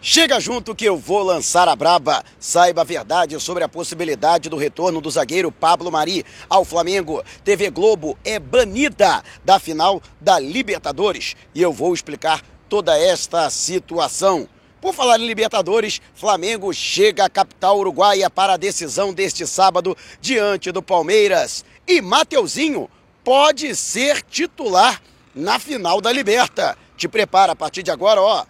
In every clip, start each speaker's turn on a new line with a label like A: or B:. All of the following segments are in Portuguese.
A: Chega junto que eu vou lançar a braba. Saiba a verdade sobre a possibilidade do retorno do zagueiro Pablo Mari ao Flamengo. TV Globo é banida da final da Libertadores e eu vou explicar toda esta situação. Por falar em Libertadores, Flamengo chega à capital uruguaia para a decisão deste sábado diante do Palmeiras. E Mateuzinho pode ser titular na final da Liberta. Te prepara a partir de agora, ó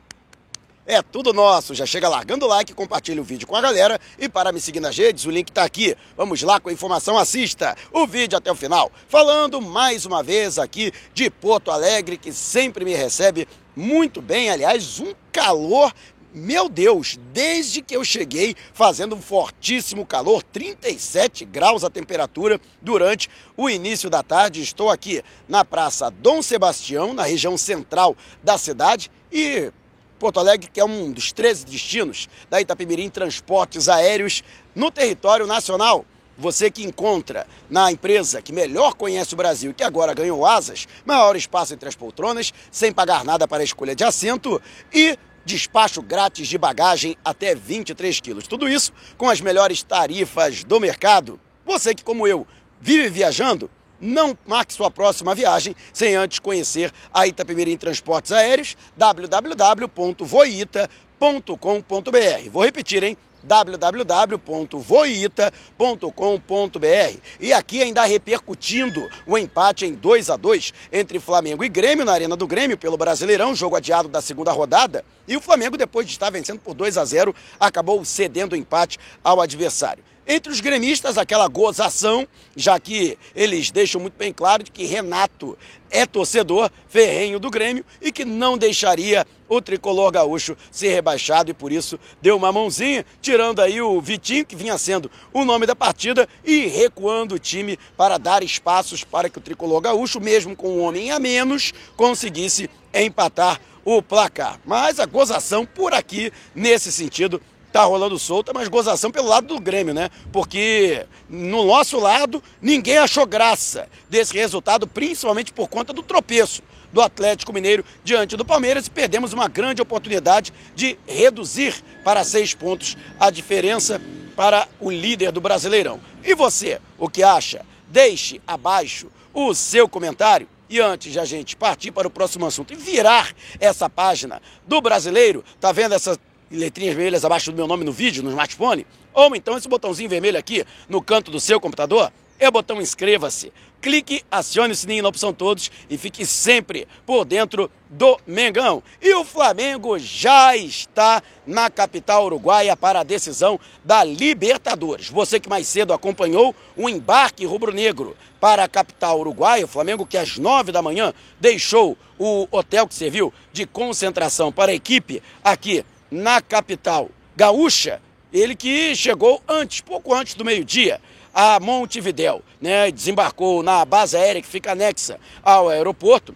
A: é tudo nosso. Já chega largando o like, compartilha o vídeo com a galera e para me seguir nas redes, o link está aqui. Vamos lá com a informação, assista o vídeo até o final. Falando mais uma vez aqui de Porto Alegre, que sempre me recebe muito bem, aliás, um calor meu Deus, desde que eu cheguei fazendo um fortíssimo calor, 37 graus a temperatura durante o início da tarde, estou aqui na Praça Dom Sebastião, na região central da cidade e Porto Alegre, que é um dos 13 destinos da Itapemirim Transportes Aéreos no território nacional. Você que encontra na empresa que melhor conhece o Brasil, que agora ganhou asas, maior espaço entre as poltronas, sem pagar nada para a escolha de assento e despacho grátis de bagagem até 23 quilos. Tudo isso com as melhores tarifas do mercado. Você que, como eu, vive viajando, não marque sua próxima viagem sem antes conhecer a Itapemirim Transportes Aéreos, www.voita.com.br. Vou repetir, hein? www.voita.com.br. E aqui ainda repercutindo o empate em 2 a 2 entre Flamengo e Grêmio na Arena do Grêmio pelo Brasileirão, jogo adiado da segunda rodada, e o Flamengo depois de estar vencendo por 2 a 0, acabou cedendo o empate ao adversário. Entre os gremistas, aquela gozação, já que eles deixam muito bem claro de que Renato é torcedor ferrenho do Grêmio e que não deixaria o tricolor gaúcho ser rebaixado e por isso deu uma mãozinha, tirando aí o Vitinho, que vinha sendo o nome da partida, e recuando o time para dar espaços para que o tricolor gaúcho, mesmo com um homem a menos, conseguisse empatar o placar. Mas a gozação por aqui, nesse sentido, tá rolando solta, mas gozação pelo lado do Grêmio, né? Porque no nosso lado ninguém achou graça desse resultado, principalmente por conta do tropeço do Atlético Mineiro diante do Palmeiras e perdemos uma grande oportunidade de reduzir para seis pontos a diferença para o líder do Brasileirão. E você, o que acha? Deixe abaixo o seu comentário. E antes de a gente partir para o próximo assunto e virar essa página do brasileiro, tá vendo essa letrinhas vermelhas abaixo do meu nome no vídeo, no smartphone, ou então esse botãozinho vermelho aqui no canto do seu computador, é o botão inscreva-se. Clique, acione o sininho na opção todos e fique sempre por dentro do Mengão. E o Flamengo já está na capital uruguaia para a decisão da Libertadores. Você que mais cedo acompanhou o embarque rubro-negro para a capital uruguaia, o Flamengo que às nove da manhã deixou o hotel que serviu de concentração para a equipe aqui na capital gaúcha, ele que chegou antes, pouco antes do meio-dia, a Montevidéu, né? Desembarcou na base aérea que fica anexa ao aeroporto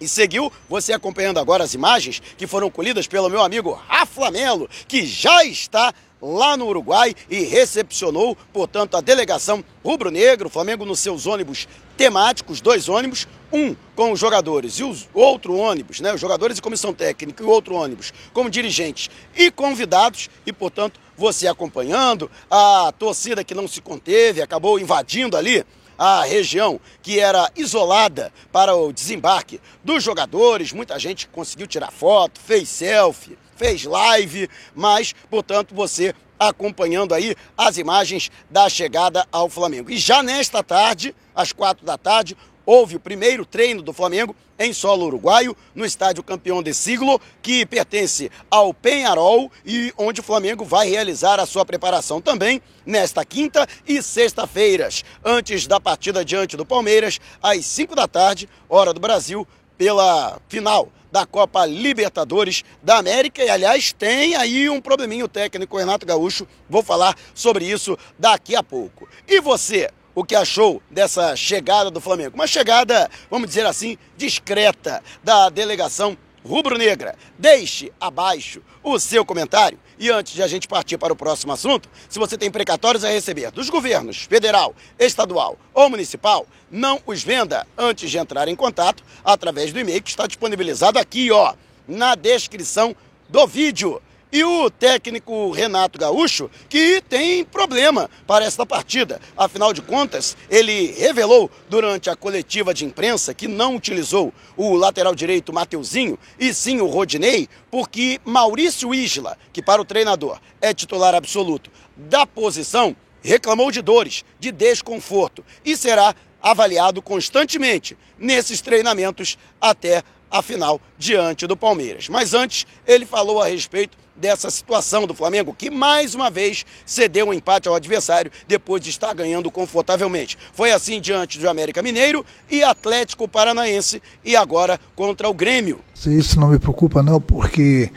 A: e seguiu você acompanhando agora as imagens que foram colhidas pelo meu amigo Rafa Melo, que já está lá no Uruguai e recepcionou, portanto, a delegação rubro-negro, Flamengo nos seus ônibus temáticos, dois ônibus, um com os jogadores e o outro ônibus, né, os jogadores e comissão técnica e o outro ônibus como dirigentes e convidados e, portanto, você acompanhando, a torcida que não se conteve, acabou invadindo ali a região que era isolada para o desembarque dos jogadores, muita gente conseguiu tirar foto, fez selfie, fez live, mas, portanto, você acompanhando aí as imagens da chegada ao Flamengo. E já nesta tarde, às quatro da tarde, houve o primeiro treino do Flamengo em solo uruguaio, no estádio campeão de siglo, que pertence ao Penharol e onde o Flamengo vai realizar a sua preparação também nesta quinta e sexta-feiras, antes da partida diante do Palmeiras, às 5 da tarde, hora do Brasil, pela final da Copa Libertadores da América. E, aliás, tem aí um probleminho técnico, Renato Gaúcho. Vou falar sobre isso daqui a pouco. E você? o que achou dessa chegada do Flamengo. Uma chegada, vamos dizer assim, discreta da delegação rubro-negra. Deixe abaixo o seu comentário. E antes de a gente partir para o próximo assunto, se você tem precatórios a receber dos governos federal, estadual ou municipal, não os venda antes de entrar em contato através do e-mail que está disponibilizado aqui, ó, na descrição do vídeo. E o técnico Renato Gaúcho, que tem problema para esta partida. Afinal de contas, ele revelou durante a coletiva de imprensa que não utilizou o lateral direito Mateuzinho e sim o Rodinei, porque Maurício Isla, que para o treinador é titular absoluto da posição, reclamou de dores, de desconforto e será avaliado constantemente nesses treinamentos até a final diante do Palmeiras. Mas antes, ele falou a respeito dessa situação do Flamengo, que mais uma vez cedeu um empate ao adversário depois de estar ganhando confortavelmente. Foi assim diante do América Mineiro e Atlético Paranaense e agora contra o Grêmio.
B: Isso não me preocupa não, porque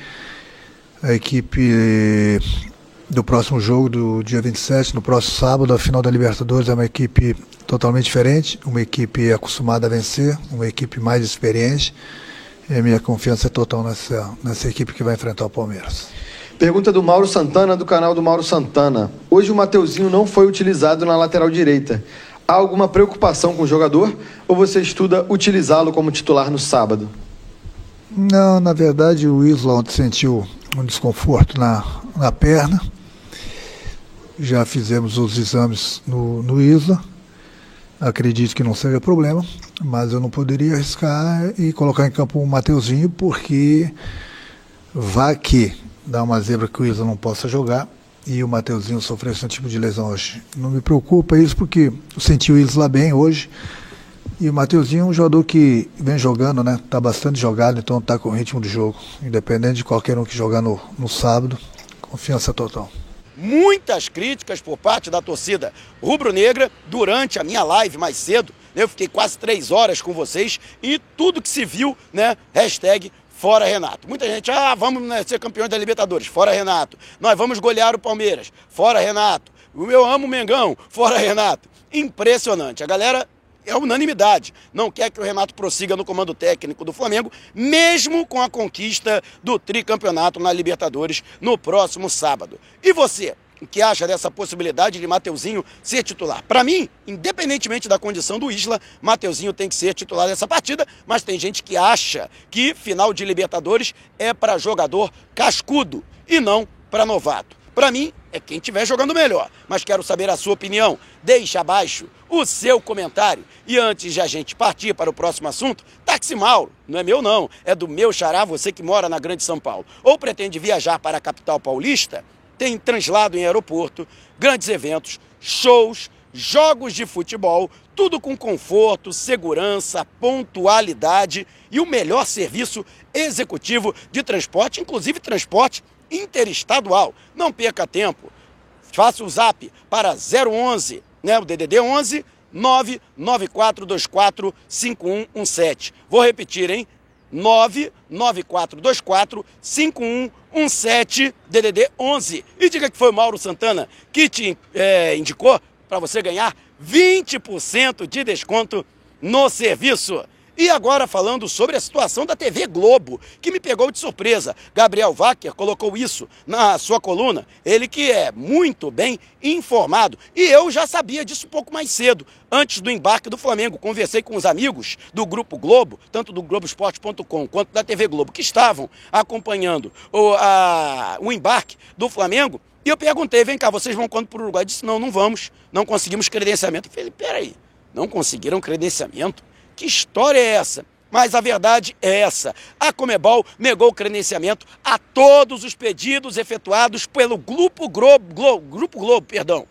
B: a equipe do próximo jogo, do dia 27, no próximo sábado, a final da Libertadores é uma equipe totalmente diferente, uma equipe acostumada a vencer, uma equipe mais experiente. E a minha confiança é total nessa, nessa equipe que vai enfrentar o Palmeiras.
C: Pergunta do Mauro Santana, do canal do Mauro Santana. Hoje o Mateuzinho não foi utilizado na lateral direita. Há alguma preocupação com o jogador ou você estuda utilizá-lo como titular no sábado?
B: Não, na verdade o Isla sentiu um desconforto na, na perna. Já fizemos os exames no, no Isla Acredito que não seja problema, mas eu não poderia arriscar e colocar em campo o Mateuzinho, porque vá que dá uma zebra que o Isa não possa jogar e o Mateuzinho sofreu esse tipo de lesão hoje. Não me preocupa isso, porque eu senti o Isla bem hoje. E o Mateuzinho é um jogador que vem jogando, né? Tá bastante jogado, então tá com o ritmo de jogo. Independente de qualquer um que jogar no, no sábado, confiança total
A: muitas críticas por parte da torcida rubro-negra durante a minha live mais cedo. Eu fiquei quase três horas com vocês e tudo que se viu, né? Hashtag fora Renato. Muita gente, ah, vamos né, ser campeões da Libertadores, fora Renato. Nós vamos golear o Palmeiras, fora Renato. O meu amo Mengão, fora Renato. Impressionante. A galera é unanimidade. Não quer que o Renato prossiga no comando técnico do Flamengo, mesmo com a conquista do tricampeonato na Libertadores no próximo sábado. E você? O que acha dessa possibilidade de Mateuzinho ser titular? Para mim, independentemente da condição do Isla, Mateuzinho tem que ser titular dessa partida, mas tem gente que acha que final de Libertadores é para jogador cascudo e não para novato. Para mim, é quem estiver jogando melhor. Mas quero saber a sua opinião. Deixe abaixo o seu comentário. E antes de a gente partir para o próximo assunto, táxi Mauro, não é meu não, é do meu xará, você que mora na Grande São Paulo. Ou pretende viajar para a capital paulista, tem translado em aeroporto, grandes eventos, shows, jogos de futebol, tudo com conforto, segurança, pontualidade e o melhor serviço executivo de transporte, inclusive transporte interestadual. Não perca tempo. Faça o zap para 011, né, o DDD 11 99424 5117. Vou repetir, hein? 99424 5117 DDD 11. E diga que foi o Mauro Santana que te é, indicou para você ganhar 20% de desconto no serviço. E agora falando sobre a situação da TV Globo, que me pegou de surpresa. Gabriel Wacker colocou isso na sua coluna. Ele que é muito bem informado. E eu já sabia disso um pouco mais cedo. Antes do embarque do Flamengo, conversei com os amigos do Grupo Globo, tanto do Globoesporte.com quanto da TV Globo, que estavam acompanhando o, a, o embarque do Flamengo. E eu perguntei, vem cá, vocês vão quando para o Uruguai? Disse, não, não vamos, não conseguimos credenciamento. Eu falei, peraí, não conseguiram credenciamento? Que história é essa? Mas a verdade é essa. A Comebol negou o credenciamento a todos os pedidos efetuados pelo Grupo Globo, Globo, Grupo Globo perdão,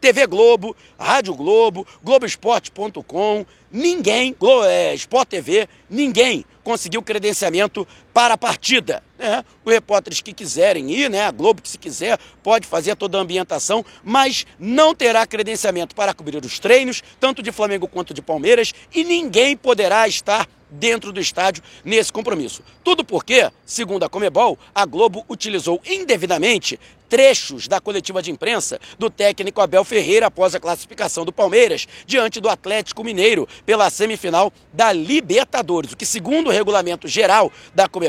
A: TV Globo, Rádio Globo, Globoesporte.com, ninguém, Globo, é, Sport TV, ninguém conseguiu credenciamento para a partida. Né? Os repórteres que quiserem ir, né? a Globo que se quiser, pode fazer toda a ambientação, mas não terá credenciamento para cobrir os treinos, tanto de Flamengo quanto de Palmeiras, e ninguém poderá estar dentro do estádio nesse compromisso. Tudo porque, segundo a Comebol, a Globo utilizou indevidamente trechos da coletiva de imprensa do técnico Abel Ferreira após a classificação do Palmeiras diante do Atlético Mineiro pela semifinal da Libertadores, o que, segundo o regulamento geral da Comebol,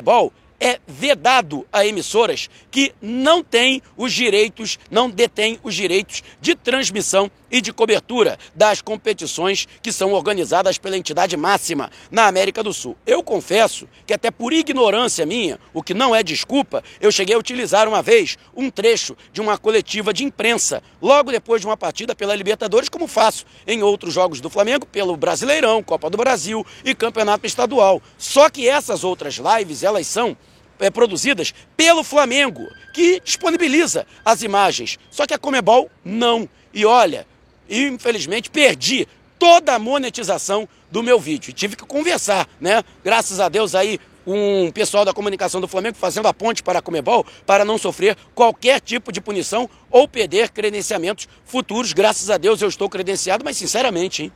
A: é vedado a emissoras que não têm os direitos, não detêm os direitos de transmissão e de cobertura das competições que são organizadas pela entidade máxima na América do Sul. Eu confesso que até por ignorância minha, o que não é desculpa, eu cheguei a utilizar uma vez um trecho de uma coletiva de imprensa, logo depois de uma partida pela Libertadores, como faço em outros jogos do Flamengo, pelo Brasileirão, Copa do Brasil e Campeonato Estadual. Só que essas outras lives, elas são é, produzidas pelo Flamengo, que disponibiliza as imagens. Só que a Comebol não. E olha, infelizmente perdi toda a monetização do meu vídeo. E tive que conversar, né? Graças a Deus aí um pessoal da comunicação do Flamengo fazendo a ponte para a Comebol para não sofrer qualquer tipo de punição ou perder credenciamentos futuros. Graças a Deus eu estou credenciado, mas sinceramente, hein,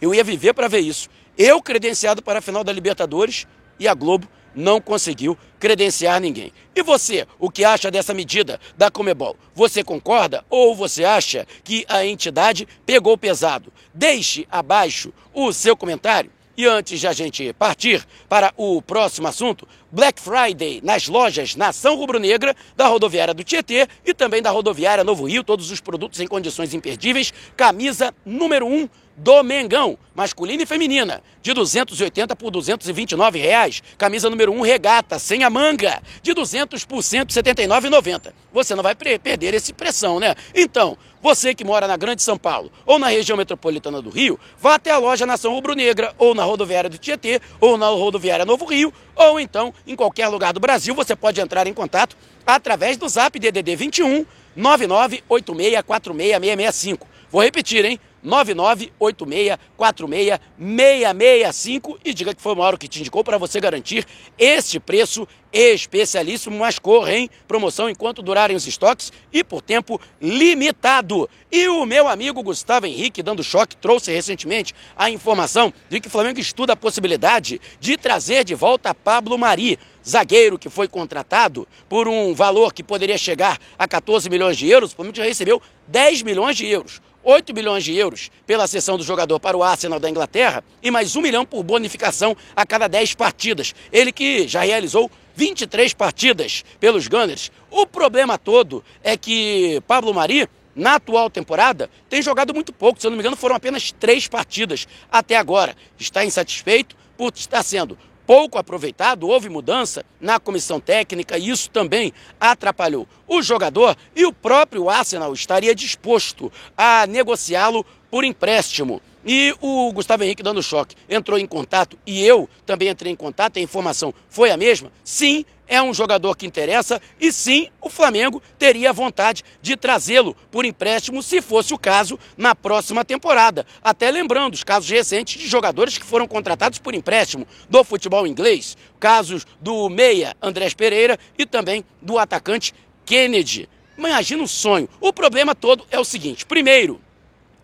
A: eu ia viver para ver isso. Eu credenciado para a final da Libertadores e a Globo não conseguiu credenciar ninguém. E você, o que acha dessa medida da Comebol? Você concorda ou você acha que a entidade pegou pesado? Deixe abaixo o seu comentário. E antes de a gente partir para o próximo assunto, Black Friday nas lojas Nação Rubro-Negra, da rodoviária do Tietê e também da rodoviária Novo Rio, todos os produtos em condições imperdíveis. Camisa número 1 do Mengão, masculina e feminina, de 280 por 229 reais. Camisa número 1 regata, sem a manga, de 200 por 179,90. Você não vai perder esse pressão, né? Então, você que mora na Grande São Paulo ou na região metropolitana do Rio, vá até a loja Nação Rubro-Negra ou na rodoviária do Tietê ou na rodoviária Novo Rio ou então em qualquer lugar do Brasil, você pode entrar em contato através do Zap DDD 21 998646665. Vou repetir, hein? 9986466665 e diga que foi o Mauro que te indicou para você garantir este preço especialíssimo, mas corre, hein? Promoção enquanto durarem os estoques e por tempo limitado. E o meu amigo Gustavo Henrique, dando choque, trouxe recentemente a informação de que o Flamengo estuda a possibilidade de trazer de volta Pablo Mari, zagueiro que foi contratado por um valor que poderia chegar a 14 milhões de euros, o Flamengo já recebeu 10 milhões de euros. 8 milhões de euros pela cessão do jogador para o Arsenal da Inglaterra e mais 1 milhão por bonificação a cada 10 partidas. Ele que já realizou 23 partidas pelos Gunners. O problema todo é que Pablo Mari, na atual temporada, tem jogado muito pouco. Se eu não me engano, foram apenas três partidas até agora. Está insatisfeito por estar sendo pouco aproveitado, houve mudança na comissão técnica e isso também atrapalhou o jogador e o próprio Arsenal estaria disposto a negociá-lo por empréstimo. E o Gustavo Henrique dando choque entrou em contato e eu também entrei em contato, a informação foi a mesma? Sim, é um jogador que interessa e sim, o Flamengo teria vontade de trazê-lo por empréstimo, se fosse o caso, na próxima temporada. Até lembrando os casos recentes de jogadores que foram contratados por empréstimo do futebol inglês, casos do meia Andrés Pereira e também do atacante Kennedy. Imagina um sonho. O problema todo é o seguinte: primeiro,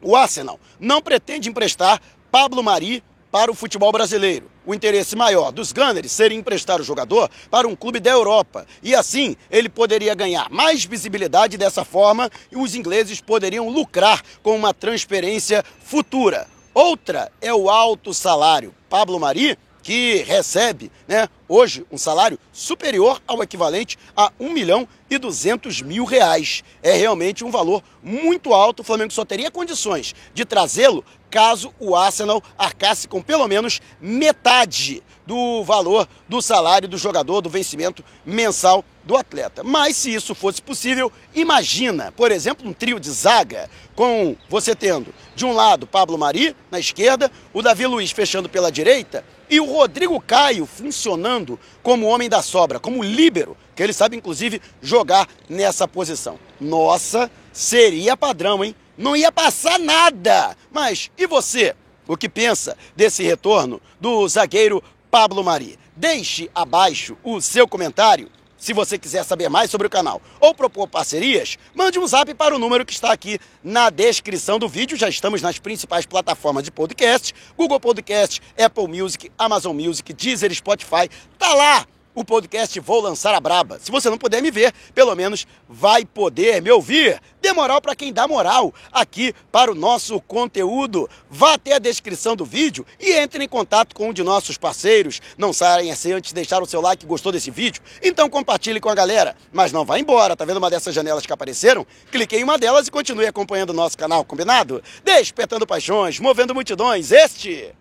A: o Arsenal não pretende emprestar Pablo Mari para o futebol brasileiro. O interesse maior dos Gunners seria emprestar o jogador para um clube da Europa. E assim ele poderia ganhar mais visibilidade dessa forma e os ingleses poderiam lucrar com uma transferência futura. Outra é o alto salário. Pablo Mari que recebe, né, hoje um salário superior ao equivalente a 1 milhão e 200 mil reais. É realmente um valor muito alto. O Flamengo só teria condições de trazê-lo caso o Arsenal arcasse com pelo menos metade do valor do salário do jogador, do vencimento mensal do atleta. Mas se isso fosse possível, imagina, por exemplo, um trio de zaga com você tendo de um lado Pablo Mari na esquerda, o Davi Luiz fechando pela direita e o Rodrigo Caio funcionando como homem da sobra, como líbero, que ele sabe inclusive jogar nessa posição. Nossa, seria padrão, hein? Não ia passar nada. Mas e você? O que pensa desse retorno do zagueiro Pablo Mari? Deixe abaixo o seu comentário se você quiser saber mais sobre o canal ou propor parcerias, mande um zap para o número que está aqui na descrição do vídeo. Já estamos nas principais plataformas de podcast: Google Podcast, Apple Music, Amazon Music, Deezer, Spotify. Tá lá o podcast Vou Lançar a Braba. Se você não puder me ver, pelo menos vai poder me ouvir. Dê moral para quem dá moral aqui para o nosso conteúdo. Vá até a descrição do vídeo e entre em contato com um de nossos parceiros. Não saiam assim antes de deixar o seu like gostou desse vídeo? Então compartilhe com a galera. Mas não vá embora, tá vendo uma dessas janelas que apareceram? Clique em uma delas e continue acompanhando o nosso canal, combinado? Despertando paixões, movendo multidões, este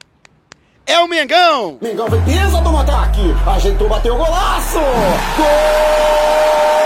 A: é o Mengão!
D: Mengão vem pisa do ataque, ajeitou, bateu o golaço! Gol!